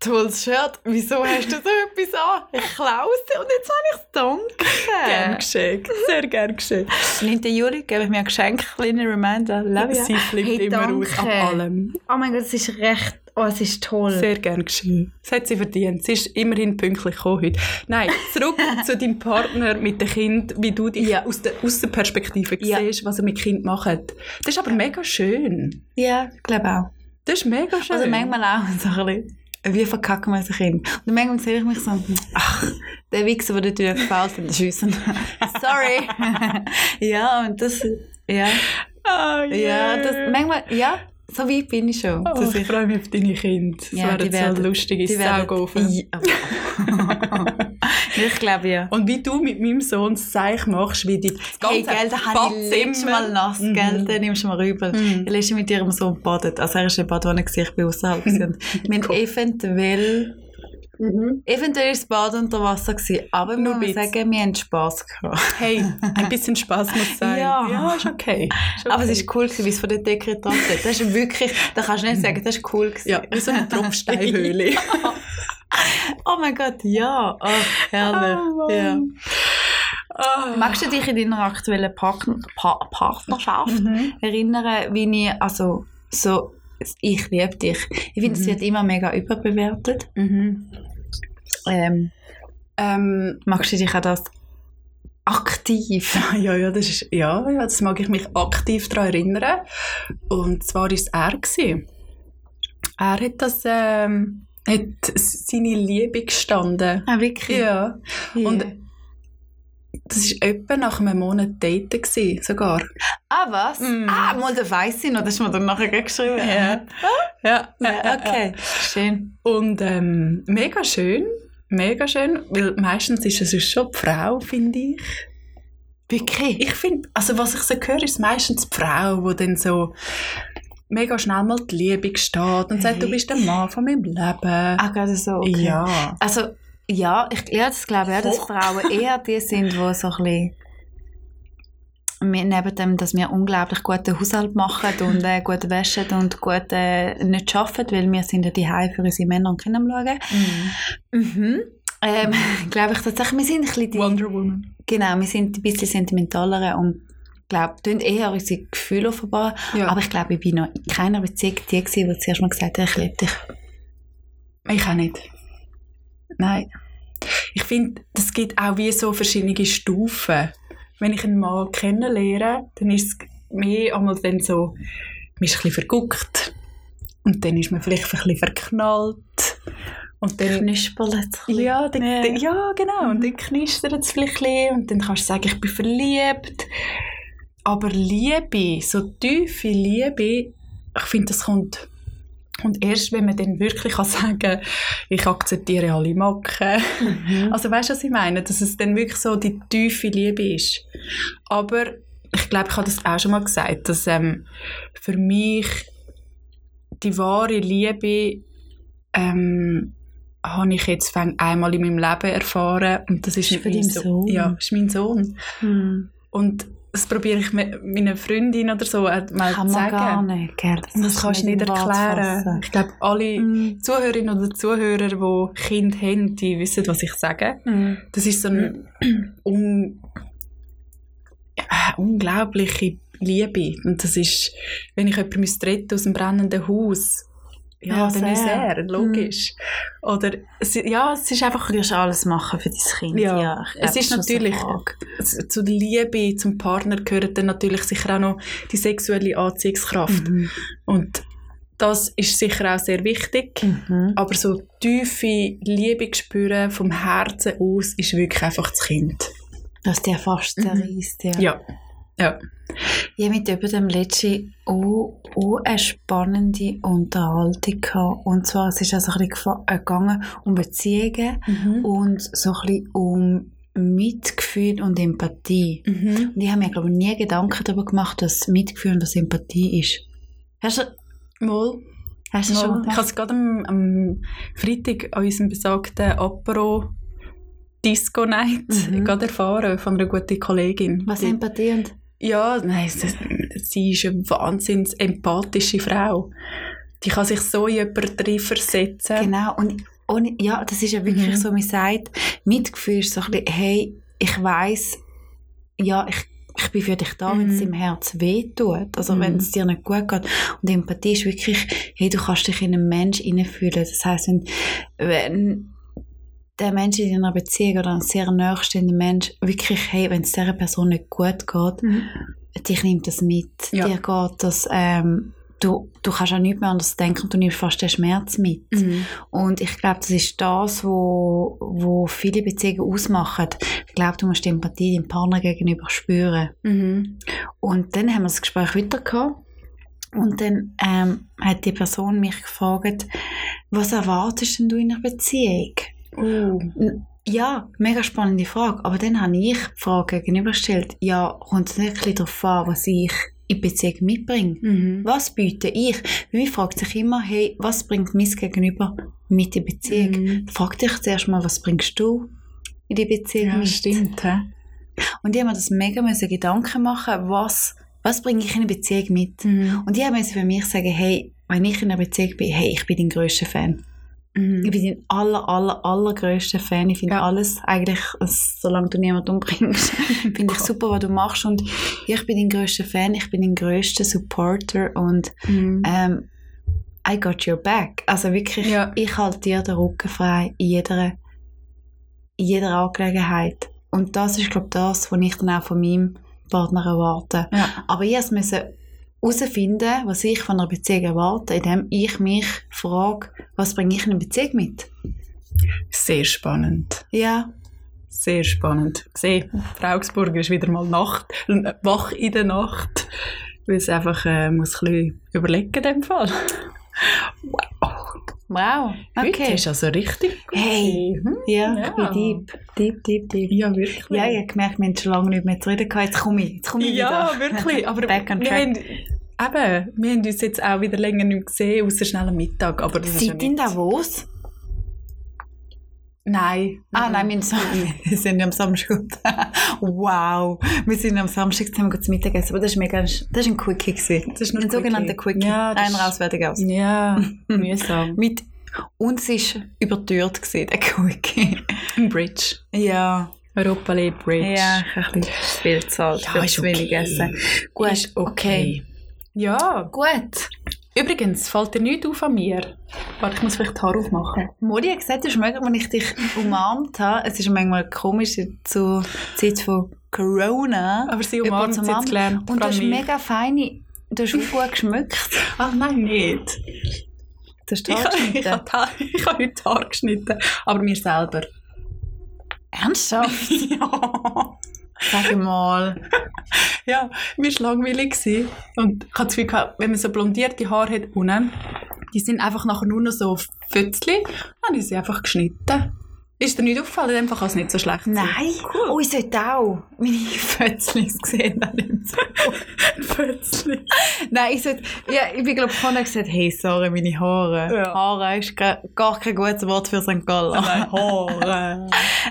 tolles Shirt, wieso hast du so etwas an? Ich klaue es dir und jetzt habe ich es danke. Gern geschehen. Sehr gern geschehen. 9. Juli gebe ich mir ein Geschenk, kleine Reminder, love you. Sie fliegt Hey, immer danke. aus ab allem. Oh mein Gott, es ist recht, oh es ist toll. Sehr gern geschehen. Das hat sie verdient. Sie ist immerhin pünktlich gekommen heute. Nein, zurück zu deinem Partner mit dem Kind, wie du dich Ja. aus der Aussenperspektive Ja. siehst, was er mit Kind macht. Das ist aber mega schön. ja, ich glaube auch. Das ist mega schön. Also manchmal auch so ein bisschen, wie verkacken wir unser Kind. Und manchmal sehe ich mich so, ach, der Wichser, der dir gefällt, den schiessen. Sorry. ja, und das, ja, Ah, yeah. ja, das, manchmal, ja, so weit bin ich schon. Oh, ich ich, freue mich auf deine Kinder. Das Ja, werden so die werden- Saugofen. Ja. Ich glaube ja. Und wie du mit meinem Sohn das Zeichen machst, wie die das Hey, ganze gell, da habe ich letztes Mal nass, Mhm. gell, den nimmst du mal rüber. Mhm. Ich letztes mit ihrem Sohn badet. Also er ist in der Badwanne, gewesen, ich bin außerhalb. Wir haben eventuell, Mhm. eventuell ist das Bad unter Wasser gewesen, aber Nur muss sagen, wir haben Spass gehabt. Hey, ein bisschen Spaß muss sein. Ja. ja ist okay. Ist okay. Aber es ist cool gewesen, wie es von der Decke getroffen hat. Das ist wirklich, da kannst du nicht sagen, das ist cool gewesen. ja, wie so eine Tropfsteinhöhle. Oh mein Gott, ja. Oh, herrlich. Oh, ja. Ah. Magst du dich in deiner aktuellen Partner pa Partnerschaft Mhm. erinnern, wie ich, also, so, ich liebe dich. Ich finde, es Mhm. wird immer mega überbewertet. Mhm. Ähm, Ähm, magst du dich an das aktiv? ja, ja, das ist, ja, ja, das mag ich mich aktiv daran erinnern. Und zwar war es er. Gewesen. Er hat das, ähm, hat seine Liebe gestanden. Ah, wirklich? Ja. Ja. Und das war etwa nach einem Monat daten gewesen, sogar. ah, was? Mm. Ah, mal, da weiss ich noch, das du mir dann nachher geschrieben. Ja. Ja, Ja, okay. Schön. Und ähm, mega schön, mega schön, weil meistens ist es schon die Frau, finde ich. Wirklich? Ich finde, also was ich so höre, ist meistens die Frau, die dann so mega schnell mal die Liebe steht und sagt, du bist der Mann von meinem Leben. Ah, gerade so, okay. Ja. Also, ja, ich, ja, das glaube auch, dass. Frauen eher die sind, die so ein bisschen neben dem, dass wir unglaublich guten Haushalt machen und äh, gut waschen und gut äh, nicht arbeiten, weil wir sind ja die für unsere Männer und Kinder schauen. Mhm. Ähm, glaube ich tatsächlich, wir sind ein bisschen die, Wonder Woman. genau, wir sind ein bisschen sentimentaler und glaube, tun eher unsere Gefühle offenbar. Ja. Aber ich glaube, ich bin noch in keiner Beziehung die gewesen, die zuerst mal gesagt hat, ich liebe dich. Ich auch nicht. Nein. Ich finde, es gibt auch wie so verschiedene Stufen. Wenn ich einen Mann kennenlerne, dann ist es mehr einmal dann so, man ist ein bisschen verguckt. Und dann ist man vielleicht ein bisschen verknallt. Und dann, ein bisschen. ja, dann, Ja. dann, ja, genau. Und dann knistert es vielleicht ein bisschen. Und dann kannst du sagen, ich bin verliebt. Aber Liebe, so tiefe Liebe, ich finde, das kommt, kommt erst, wenn man dann wirklich kann sagen ich akzeptiere alle Macken. Mhm. Also weißt du, was ich meine? Dass es dann wirklich so die tiefe Liebe ist. Aber ich glaube, ich habe das auch schon mal gesagt, dass ähm, für mich die wahre Liebe ähm, habe ich jetzt einmal in meinem Leben erfahren und das ist, Ist für mein So- Sohn? Ja, ist mein Sohn. Hm. Und das probiere ich mit meiner Freundin oder so auch mal Kann zu man gar sagen. nicht, gell? Und das kannst du nicht erklären. Ich glaube, alle Mm. Zuhörerinnen oder Zuhörer, die Kinder haben, die wissen, was ich sage. Mm. Das ist so eine un äh, unglaubliche Liebe. Und das ist, wenn ich jemanden retten aus dem brennenden Haus, ja, Ja, sehr. er, logisch. Oder, es, ja, es ist einfach, Du wirst alles machen für dein Kind. Ja, glaub, es ist so natürlich- es- zu der Liebe zum Partner gehört dann natürlich sicher auch noch die sexuelle Anziehungskraft. Mhm. Und das ist sicher auch sehr wichtig. Mhm. Aber so tiefe Liebe spüren vom Herzen aus ist wirklich einfach das Kind. Dass der fast Mhm. zerreißt, ja. Ja. Ja. Ich habe mit über dem letzten auch, auch eine spannende Unterhaltung gehabt. Und zwar, es ist also ein bisschen gefa- äh, gegangen um Beziehungen Mhm. und so ein bisschen um Mitgefühl und Empathie. Mhm. Und ich habe mir, glaube ich, nie Gedanken darüber gemacht, dass Mitgefühl und dass Empathie ist. Hast du, Mal. hast du das schon Mal. mal Ich habe es gerade am, am Freitag an unserem besagten Apero Disco Night Mhm. gerade erfahren von einer guten Kollegin. Was Die- Empathie und... Ja, nein, sie, ist eine wahnsinnig empathische Frau. Die kann sich so in jemanden drin versetzen. Genau, und ohne, ja, das ist ja wirklich Mhm. so, man sagt, Mitgefühl ist so ein bisschen, hey, ich weiss, ja, ich, ich bin für dich da, wenn es Mhm. im Herz wehtut, also Mhm. wenn es dir nicht gut geht. Und Empathie ist wirklich, hey, du kannst dich in einen Mensch hineinfühlen. Das heisst, wenn, wenn der Mensch in einer Beziehung oder ein sehr nahestehender Mensch wirklich, hey, wenn es dieser Person nicht gut geht, Mhm. dich nimmt das mit. Ja. Dir geht das, ähm, du, du kannst an nichts mehr anders denken, du nimmst fast den Schmerz mit. Mhm. Und ich glaube, das ist das, wo, wo viele Beziehungen ausmachen. Ich glaube, du musst die Empathie deinem Partner gegenüber spüren. Mhm. Und dann haben wir das Gespräch weiter gehabt. Und dann ähm, hat die Person mich gefragt, was erwartest denn du in einer Beziehung? Oh. Ja, mega spannende Frage. Aber dann habe ich die Frage gegenübergestellt. Ja, kommt es wirklich darauf an, was ich in Beziehung mitbringe? Mhm. Was biete ich? Weil mich fragt sich immer, hey, was bringt mein Gegenüber mit in die Beziehung? Mhm. Frag dich zuerst mal, was bringst du in die Beziehung Ja, mit? stimmt. He? Und ich habe mir das mega müssen Gedanken machen, was, was bringe ich in eine Beziehung mit? Mhm. Und ich müssen für mich sagen, hey, wenn ich in einer Beziehung bin, hey, ich bin dein grösster Fan. Ich Mhm. bin dein aller, aller, allergrößter Fan. Ich finde Ja. alles eigentlich, solange du niemanden umbringst, finde ich super, was du machst. Und ich bin dein grösster Fan, ich bin dein grösster Supporter und Mhm. ähm, I got your back. Also wirklich, Ja. ich halte dir den Rücken frei in jeder, in jeder Angelegenheit. Und das ist, glaube ich, das, was ich dann auch von meinem Partner erwarte. Ja. Aber ich musste herausfinden, was ich von einer Beziehung erwarte, indem ich mich frage, was bringe ich in eine Beziehung mit? Sehr spannend. Ja, Sehr spannend. Gesehen, Frau Augsburger ist wieder mal Nacht, äh, wach in der Nacht, weil sie einfach äh, muss ein bisschen überlegen in dem Fall. Wow. wow. Heute Okay. ist also richtig gut. Hey. Hm? Ja, Ja. ich bin deep. Deep, deep, deep. Ja, wirklich. Ja, ich habe gemerkt, wir haben schon lange nicht mehr zu reden gehabt. Jetzt komme ich, jetzt komme ich Ja, wieder. wirklich. Aber wir haben, eben, wir haben uns jetzt auch wieder länger nicht gesehen, außer schnell am Mittag. Aber das ist Seid in Davos? Nein. Ah, nein, wir sind, wir sind ja am Samstag. wow. Wir sind am Samstag zusammen zum Mittagessen. Aber das war mega, das war ein Quickie. gewesen. Das ist nur ein sogenannter Quickie. Ja, das Rein ist- raus, fertig aus. Ja, mühsam. Mit, und es war überteuert, gewesen, der Quickie. Ein Bridge. Ja. Europa League Bridge. Ja, ein bisschen zu viel gezahlt Ja, ist zu okay. Essen. Gut, Ist okay. Ja, Gut. übrigens, fällt dir nichts auf an mir? Warte, ich muss vielleicht die Haare aufmachen. Modi hat gesagt, es ist mega, wenn ich dich umarmt habe. Es ist manchmal komisch zur Zeit von Corona. Aber sie umarmt sie jetzt gelernt. Und du hast mega feine, du hast auch gut geschmückt. Ach nein, nicht. Du hast Ich, Haare habe- ich, geschnitten. habe die ich habe heute die Haare geschnitten. Aber mir selber. Ernsthaft? ja. Sag mal. Ja, mir war langweilig. gewesen. Und ich Gefühl, gehabt, wenn man so blondierte Haare hat unten, die sind einfach nachher nur noch so Fötzli, dann habe ich sie einfach geschnitten. Ist dir nicht aufgefallen? Einfach kann es nicht so schlecht sein. Nein. Oh, ich sollte auch meine Fötzlis gesehen Zoo. Fötzli. Nein, ich sollte, ja, ich bin glaube ich vorhin gesagt, hey, sorry, meine Haare. Ja. Haare ist gar, gar kein gutes Wort für St. Gallen. Nein, Haare.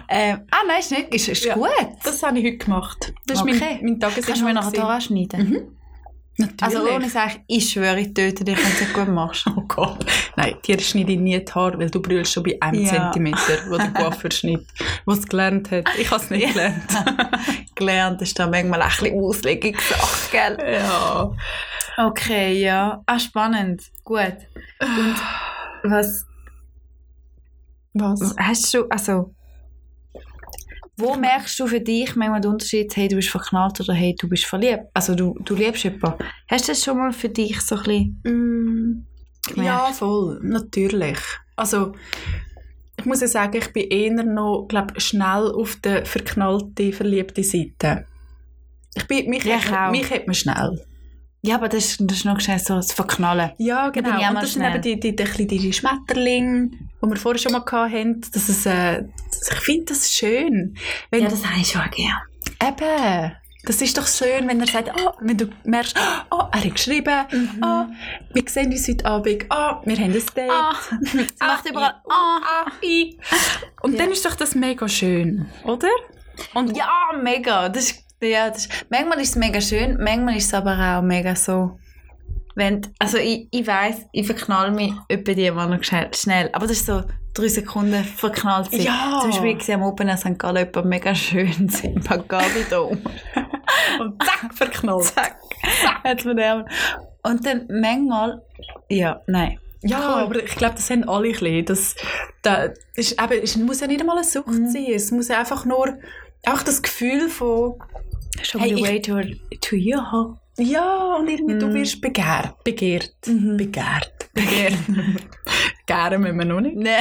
Ähm, ah, nein, ist nicht, ist, ist Ja. gut. Das habe ich heute gemacht. Das ist Okay. mein, mein Tagesinhalt. Kannst du mir nachher die. Haare schneiden? Mhm. Natürlich. Also ohne sagen, ich schwöre, ich töte dich, wenn du es gut machst. Oh Gott. Nein, dir schneide ich nie die Haare, weil du brüllst schon bei einem Ja. Zentimeter, wo der Coiffeur schneidet. Was es gelernt hat. Ich habe es nicht gelernt. Gelernt ist da manchmal ein bisschen Auslegungssache, gell? ja. Okay, ja. Ah, spannend. Gut. Und was Was? hast du, also, wo merkst du für dich manchmal den Unterschied, hey, du bist verknallt oder hey, du bist verliebt? Also, du, du liebst jemanden. Hast du das schon mal für dich so ein bisschen Mm, ja, voll. Natürlich. Also, ich muss ja sagen, ich bin eher noch, glaub, schnell auf der verknallte, verliebte Seite. Ich bin, mich, Ja, hat, mich hat man schnell. Ja, aber das, ist- das ist noch schnell so das Verknallen. Ja, genau. Und das sind schnell. eben die, die, die, die, die Schmetterlinge, die wir vorher schon mal hatten. Dass es, äh, ich finde das schön. Wenn, Ja, das habe ich schon gerne. Eben. Das ist doch schön, wenn er sagt, oh, wenn du merkst, oh, er hat geschrieben, Mhm. oh, wir sehen uns heute Abend, oh, wir haben ein Date. Ah, sie macht überall ah. ah, i. Und Ja. dann ist doch das mega schön, oder? Und Ja, mega. Das ist, ja, das ist, manchmal ist es mega schön, manchmal ist es aber auch mega so. Wenn, also ich, ich weiss, ich verknall mich etwa die Mann schnell, schnell. Aber das ist so drei Sekunden verknallt sein. Ja. Zum Beispiel gesehen am Open St. Gallen jemand mega schön im Pagavi-Dom. und zack, verknallt. Zack. Den- Und dann manchmal, ja, nein. Ja, Cool. aber ich glaube, das haben alle ein bisschen. Das, das ist, eben, es muss ja nicht einmal eine Sucht Mhm. sein. Es muss ja einfach nur auch das Gefühl von, Show Hey, me the way to, to your heart. ja, und irgendwie du Mhm. wirst begehrt. Begehrt. Mhm. Begehrt. Begehrt. Gären müssen wir noch nicht. Nee.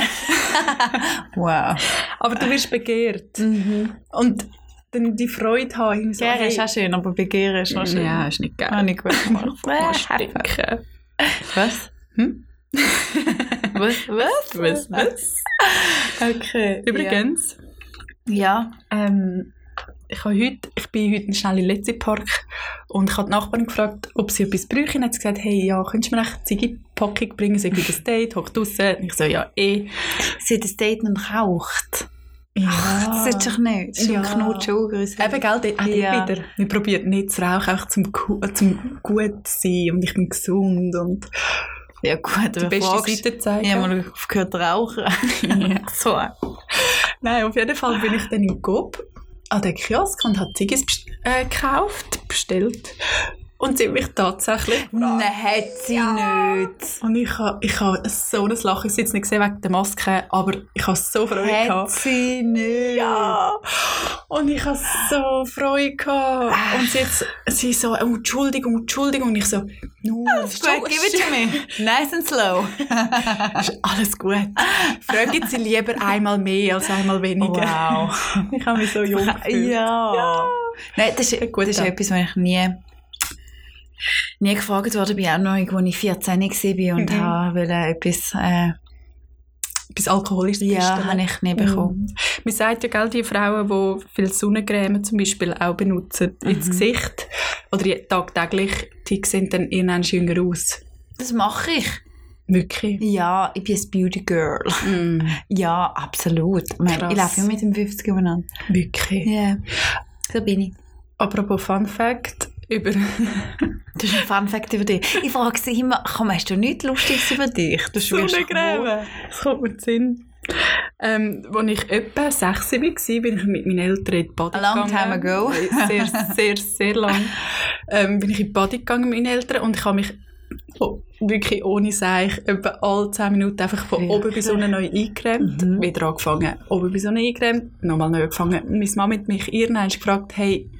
wow. Aber du wirst begehrt. Mhm. Und dann die Freude haben. So, Gern hey, ist auch schön, aber begehren ist noch schön. Ja, ist nicht geil. Habe ich gut gemacht. Was? Hm? Was? Was? Was? Was? Okay. Übrigens, Ja. Ähm, ich, habe heute, ich bin heute schnell in den Letzi Park und ich habe die Nachbarin gefragt, ob sie etwas bräuchte. Und hat sie gesagt, hey, ja, könntest du mir eine Packung bringen, so ein das Date, hoch draussen. Und ich so, ja, eh. Sie hat das Date noch raucht. Ja. Das ist doch nicht. Das ist Ja. ein Knutschaugrüß. Eben, gell, dort, auch Ja. wieder. Wir probieren nicht zu rauchen, einfach zum, zum gut sein und ich bin gesund und Ja gut, die beste fragst, Seite zeigen. ich habe mal aufgehört zu rauchen. so. Nein, auf jeden Fall bin ich dann im Coop an den Kiosk und habe Ziggis äh, gekauft, bestellt. Und sie hat mich tatsächlich Nein, hat sie nicht. Und ich habe ich ha so ein Lachen, ich habe jetzt nicht gesehen wegen der Maske, aber ich habe so Freude Hat gehabt. sie nicht. Ja! Und ich habe so Freude gehabt. Und sie, jetzt, sie so, oh, Entschuldigung, Entschuldigung. Und ich so, no, ist Gut, give it to me. Nice and slow. ist alles gut. Fragen Sie lieber einmal mehr als einmal weniger. Wow. Ich habe mich so jung gefühlt. Ja. Nein, das ist, Gut, das ist etwas, was ich nie, nie gefragt worden bin, auch noch, als ich 14 war und Mhm. habe wollte etwas, äh, Etwas Alkoholisches ja, habe ich nie bekommen. Mhm. Man sagt ja, gell, die Frauen, die viel Sonnencreme zum Beispiel auch benutzen ins Mhm. Gesicht oder tagtäglich, die sehen dann irgendwann jünger aus. Das mache ich. Wirklich. Ja, ich bin ein Beauty Girl. Mm. Ja, absolut. Ich, meine, ich laufe ja mit dem 50 umeinander. Wirklich. Ja. So bin ich. Apropos Fun Fact über Das ist ein Fun Fact über dich. Ich frage sie immer, komm, hast du nichts Lustiges über dich? Du Sonnencreme. Das kommt mir in Sinn. Ähm, als ich etwa 6 war, bin ich mit meinen Eltern in die Body A long gegangen. time ago. Sehr, sehr, sehr lang. Ähm, bin ich in die Body gegangen mit meinen Eltern und ich habe mich oh, wirklich ohne Seich etwa alle 10 Minuten einfach von Ja. oben bis unten neu eingecremt. Mhm. Wieder angefangen, oben bis unten eingecremt, nochmal neu angefangen. Meine Mama hat mich irgendwann gefragt, hey,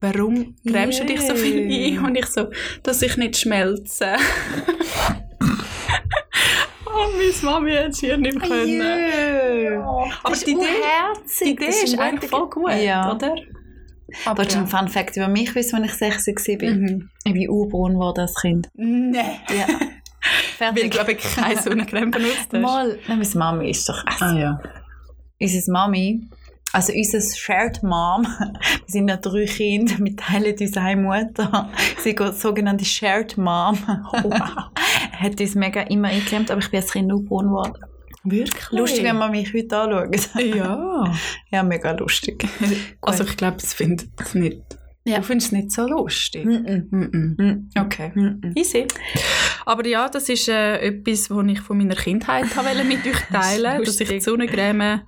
warum cremst du dich so viel Yeah. ein? Und ich so, dass ich nicht schmelze. oh, meine Mami hat es hier nicht können. Jö. Aber Das die Idee, die Idee Das ist ein eigentlich voll gut, Ja. oder? Aber Willst du einen Fun Fact über mich wissen, als ich 16 war? Mhm. Ich bin urbraun geworden als Kind. Nein. Ja. Weil du eben keine Sonnencreme benutzt hast. Mal, nein, meine Mami ist doch... Also, Ah ja. Unsere Mami, also unser Shared Mom, wir sind ja drei Kinder, wir teilen uns eine Mutter. Sie sogenannte Shared Mom. Hat uns mega immer eingeklemmt, aber ich bin als Kind nur braun geworden. Wirklich? Lustig, wenn man mich heute anschaut. Ja. ja, mega lustig. Also ich glaube, es findet es nicht. Ja. Du findest es nicht so lustig. Mm. -mm. Okay. Mm Easy. Aber ja, das ist äh, etwas, was ich von meiner Kindheit wollte mit euch teilen dass ich die Sonnencreme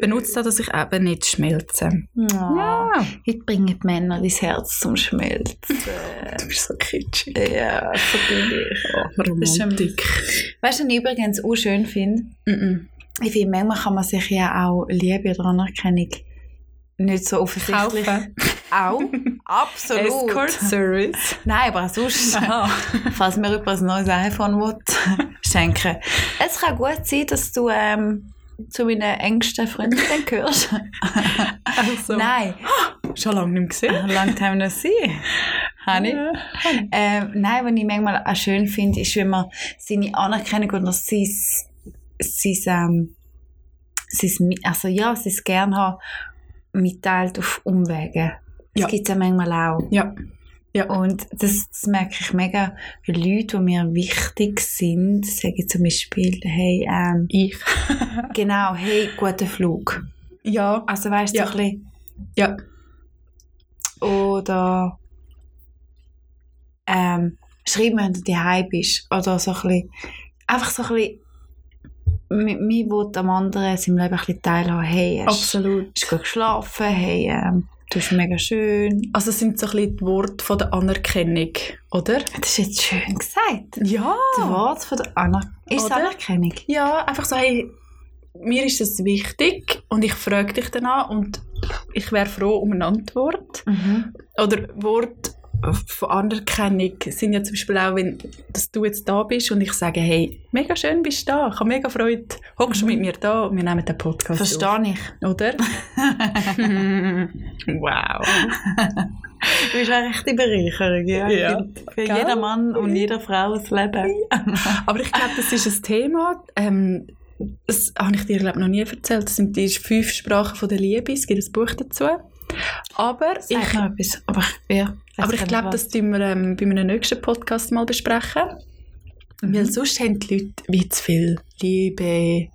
benutzt habe, dass ich eben nicht schmelze. Ja. Heute bringen die Männer dein Herz zum Schmelzen. Du bist so kitschig. ja, so bin ich. Das ein- Romantik. Weißt du, was ich übrigens auch schön finde? Ich finde, manchmal kann man sich ja auch Liebe oder Anerkennung nicht so offensichtlich... Kaufen. Auch. Absolut. Escort Service. Nein, aber sonst, Aha. falls mir jemand ein neues iPhone will, schenken Es kann gut sein, dass du ähm, zu meinen engsten Freunden gehörst. Also, Nein, schon lange nicht mehr gesehen. long time no see. Habe ich. Ja. Ähm, nein, was ich manchmal auch schön finde, ist, wenn man seine Anerkennung oder sein, sein, ähm, sein, also ja, sein Gern haben, mitteilt auf Umwegen. Das Ja. gibt es ja manchmal auch. Ja. Ja. Und das, das merke ich mega bei Leuten, die mir wichtig sind. Sagen zum Beispiel, hey, ähm, Ich. genau, hey, guter Flug. Ja. Also weißt du, Ja. so ein bisschen, Ja. oder ähm, schreib mir, wenn du daheim bist. Oder so ein bisschen, einfach so ein bisschen, mit mir will am anderen seinem Leben ein bisschen teilhaben. Hey, hast, Absolut. hast du gut geschlafen? Hey, ähm, du bist mega schön. Also es sind so ein bisschen die Worte von der Anerkennung, oder? Das ist jetzt schön gesagt. Ja. Das Wort von der Anerkennung. Ist es? Anerkennung? Ja, einfach so, hey, mir ist das wichtig und ich frage dich danach und ich wäre froh um eine Antwort. Mhm. Oder Worte von Anerkennung sind ja zum Beispiel auch, wenn dass du jetzt da bist und ich sage, hey, mega schön bist du da, ich habe mega Freude, hockst du mit mir da und wir nehmen den Podcast. Verstehe ich. Oder? wow. Du bist eine echte Bereicherung, ja. Ja. Für Gell? jeden Mann und jede Frau das Leben. Aber ich glaube, das ist ein Thema. Ähm, das habe ich dir glaube noch nie erzählt. Das sind die fünf Sprachen von der Liebe. Es gibt ein Buch dazu. Aber ich, Sag noch etwas. Aber ich, ja, aber ich glaube, das tun wir ähm, bei einem nächsten Podcast mal besprechen. Weil sonst haben die Leute wie zu viel Liebe,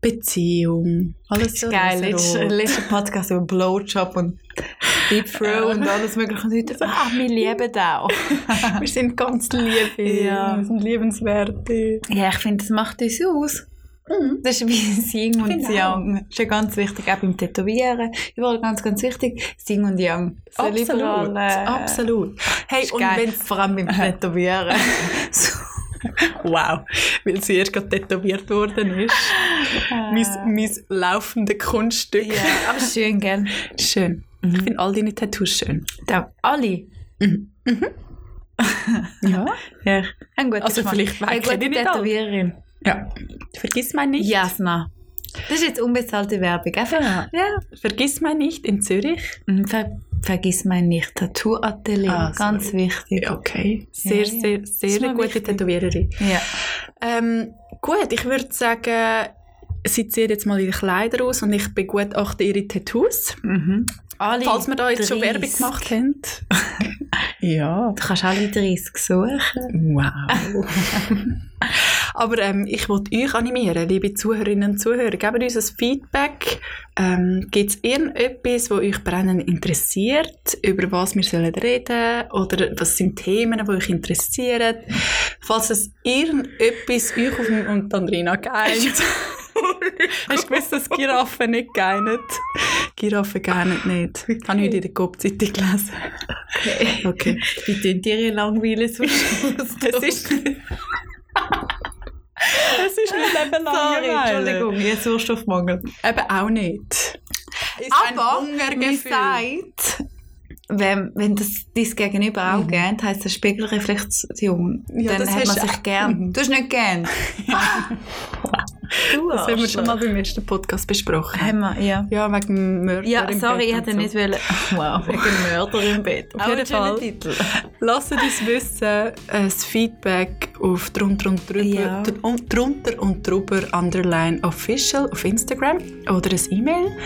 Beziehung, alles so Geil, letzter, letzter Podcast über Blowjob und Deep Throw und alles mögliche. Und heute, ah, wir lieben auch. Wir sind ganz liebe, Ja. wir sind liebenswerte. Ja, ich finde, das macht uns aus. Das ist wie Sing und Genau. Yang. Das ist ja ganz wichtig, auch beim Tätowieren. Überall ganz, ganz wichtig. Sing und Yang. Soll Absolut, überall, äh, absolut. Hey, und wenn's Vor allem beim Tätowieren. so. Wow, weil sie erst gerade tätowiert worden ist. mein, mein laufendes Kunststück. ja, aber schön, gell? Schön. Ich finde all deine Tattoos schön. Da, alle. Ja. Ja, ein guter Also Geschmack. vielleicht Eine gute ich. Tätowiererin. Ja. Vergiss mich nicht. Jasna. Das ist jetzt unbezahlte Werbung. Einfach, ja. Vergiss mich nicht in Zürich. Mhm, Ver vergiss mein nicht. Tattoo-Atelier. Ah, ganz wichtig. Okay. Sehr, Ja, ja. sehr, sehr eine gute wichtig. Tätowiererin. Ja. Ähm, gut, ich würde sagen, sie zieht jetzt mal ihre Kleider aus und ich begutachte ihre Tattoos. Mhm. Alle Falls wir da jetzt schon 30. Werbung gemacht haben. ja. Du kannst alle 30 suchen. Wow. Aber ähm, ich wollte euch animieren, liebe Zuhörerinnen und Zuhörer. Gebt uns ein Feedback. Ähm, Gibt es irgendetwas, was euch brennend interessiert, über was wir sollen reden Oder was sind Themen, die euch interessieren? Falls es irgendetwas euch auf und Andrina geeint. Hast du gewusst, dass Giraffen nicht geinen? Giraffen geinen nicht. Habe ich heute in der Kopfzeitung gelesen. Okay. Wie tun die ihre Langweile so Es ist es ist nicht eben Sorry. Entschuldigung, jetzt Sauerstoffmangel. Eben auch nicht. Ist Aber Hungergefühl. sagt, wenn, wenn das dein Gegenüber auch gern heisst das Spiegelreflexion, Ja, dann das hat man sich gern. Du hast nicht gern. Du Das haben wir schon mal beim ersten Podcast besprochen. Haben wir, ja. Ja, wegen dem Mörder Ja, im sorry, Bett ich und hätte so. nicht wollen. Wow, wegen Mörder im Bett. Auf jeden ein schöner Fall. Titel. Lasst uns wissen, äh, das Feedback auf drunter und drüber, Ja. drunter und drüber underline official auf Instagram oder ein E-Mail.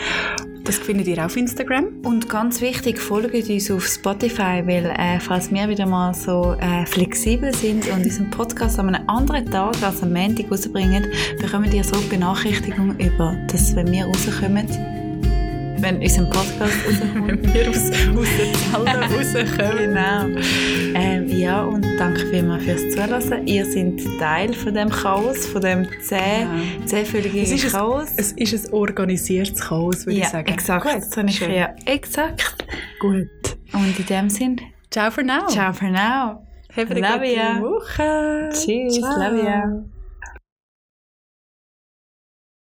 Das findet ihr auf Instagram. Und ganz wichtig, folgt uns auf Spotify, weil äh, falls wir wieder mal so äh, flexibel sind und unseren Podcast an einem anderen Tag als am Montag rausbringen, bekommt ihr so Benachrichtigungen über, dass wenn wir rauskommen, wenn unser Podcast rauskommt. Wenn wir aus, aus der Zelle rauskommen. genau. Ähm, ja, und danke vielmals fürs Zuhören. Ihr seid Teil von dem Chaos, von dem zäh, ist, Chaos. ein, es ist ein organisiertes Chaos, würde ja, ich sagen. exakt. Gut, habe ich, ja, exakt. Gut. Und in dem Sinn, Ciao for now. ciao for now. Have a ya. Woche. Tschüss, Ciao. love ya.